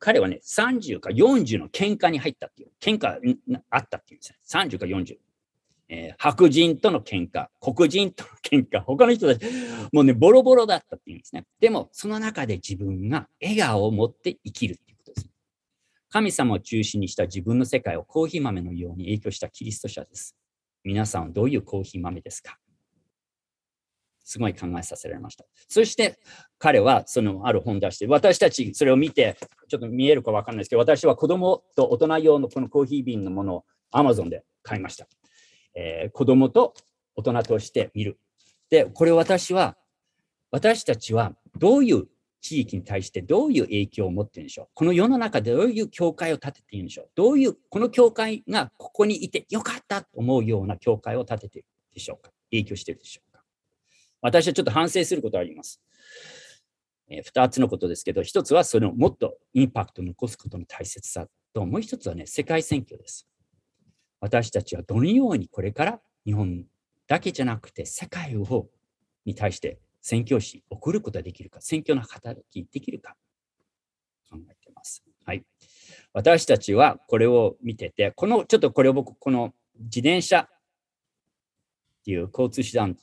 彼はね、30か40の喧嘩に入ったっていう、喧嘩あったっていうんですよ。30か40。えー、白人との喧嘩、黒人との喧嘩、他の人たち、もうね、ボロボロだったっていうんですね。でも、その中で自分が笑顔を持って生きるっていうことです。神様を中心にした自分の世界をコーヒー豆のように影響したキリスト者です。皆さんはどういうコーヒー豆ですか？すごい考えさせられました。そして彼はそのある本出して、私たちそれを見て、ちょっと見えるかわかんないですけど、私は子供と大人用のこのコーヒー瓶のものを Amazon で買いました。えー、子供と大人として見る。で、これ私は、私たちはどういう地域に対してどういう影響を持っているんでしょうこの世の中でどういう教会を立てているんでしょうどういう、この教会がここにいてよかったと思うような教会を立てているでしょうか影響しているでしょうか私はちょっと反省することがあります。えー、2つのことですけど、1つはそのもっとインパクトを残すことの大切さと、もう1つはね、世界選挙です。私たちはどのようにこれから日本だけじゃなくて世界をに対して宣教師送ることができるか、選挙の働きできるか考えています。はい。私たちはこれを見てて、この、ちょっとこれを僕、この自転車っていう交通手段、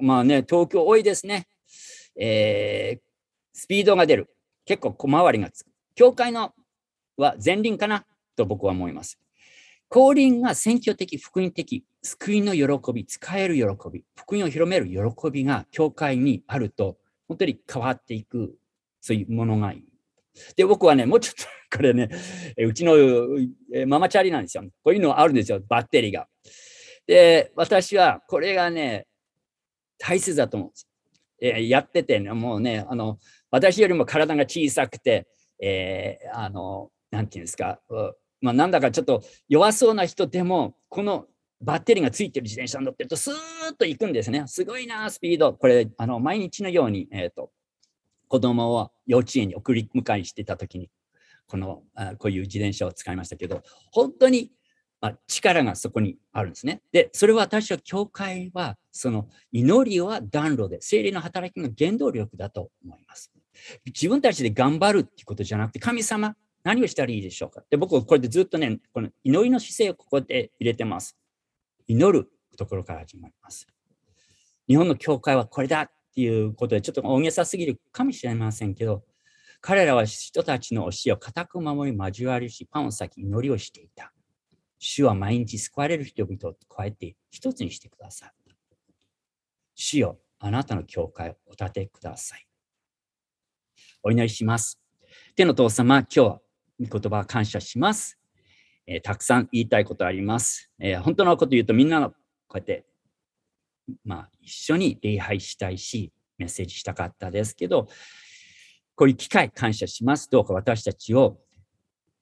まあね、東京多いですね。えー、スピードが出る。結構小回りがつく。教会のは前輪かなと僕は思います。降臨が選挙的、福音的、救いの喜び、使える喜び、福音を広める喜びが教会にあると、本当に変わっていく、そういうものがいい。で、僕はね、もうちょっと、これね、うちのママチャリなんですよ。こういうのあるんですよ、バッテリーが。で、私はこれがね、大切だと思うんです。えやっててね、もうね、あの、私よりも体が小さくて、えー、あの、なんていうんですか、まあ、なんだかちょっと弱そうな人でも、このバッテリーがついてる自転車に乗ってると、スーッと行くんですね。すごいな、スピード。これ、あの、毎日のように、えっ、ー、と、子供を幼稚園に送り迎えしてたときに、このあ、こういう自転車を使いましたけど、本当に、まあ、力がそこにあるんですね。で、それは私は、教会は、その祈りは暖炉で、精霊の働きの原動力だと思います。自分たちで頑張るっていうことじゃなくて、神様、何をしたらいいでしょうか？で、僕、これでずっとね、この祈りの姿勢をここで入れてます。祈るところから始まります。日本の教会はこれだっていうことで、ちょっと大げさすぎるかもしれませんけど、彼らは人たちの教えを固く守り、交わりし、パンを裂き、祈りをしていた。主は毎日救われる人々を加えて一つにしてください。主よ、あなたの教会をお立てください。お祈りします。天の父様、今日は御言葉感謝します。えー、たくさん言いたいことあります。えー、本当のこと言うとみんなのこうやって、まあ、一緒に礼拝したいし、メッセージしたかったですけど、こういう機会感謝します。どうか私たちを、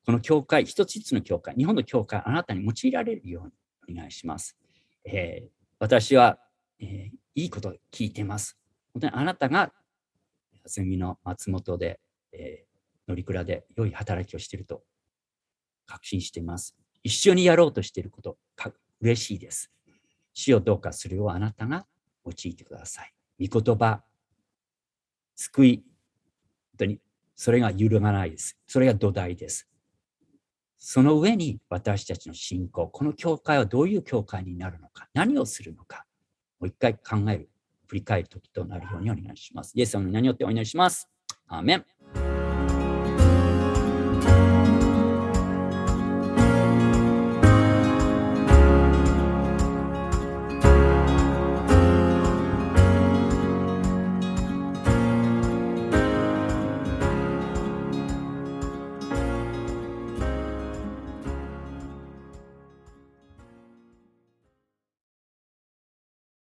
この教会、一つ一つの教会、日本の教会、あなたに用いられるようにお願いします。えー、私は、えいいこと聞いてます。本当にあなたが、休みの松本で、え乗鞍で良い働きをしていると確信しています。一緒にやろうとしていること、嬉しいです。死をどうかするようあなたが用いてください。御言葉、救い、本当にそれが揺るがないです。それが土台です。その上に私たちの信仰、この教会はどういう教会になるのか、何をするのか、もう一回考える、振り返る時となるようにお願いします。イエス様に何をってお祈りします。アーメン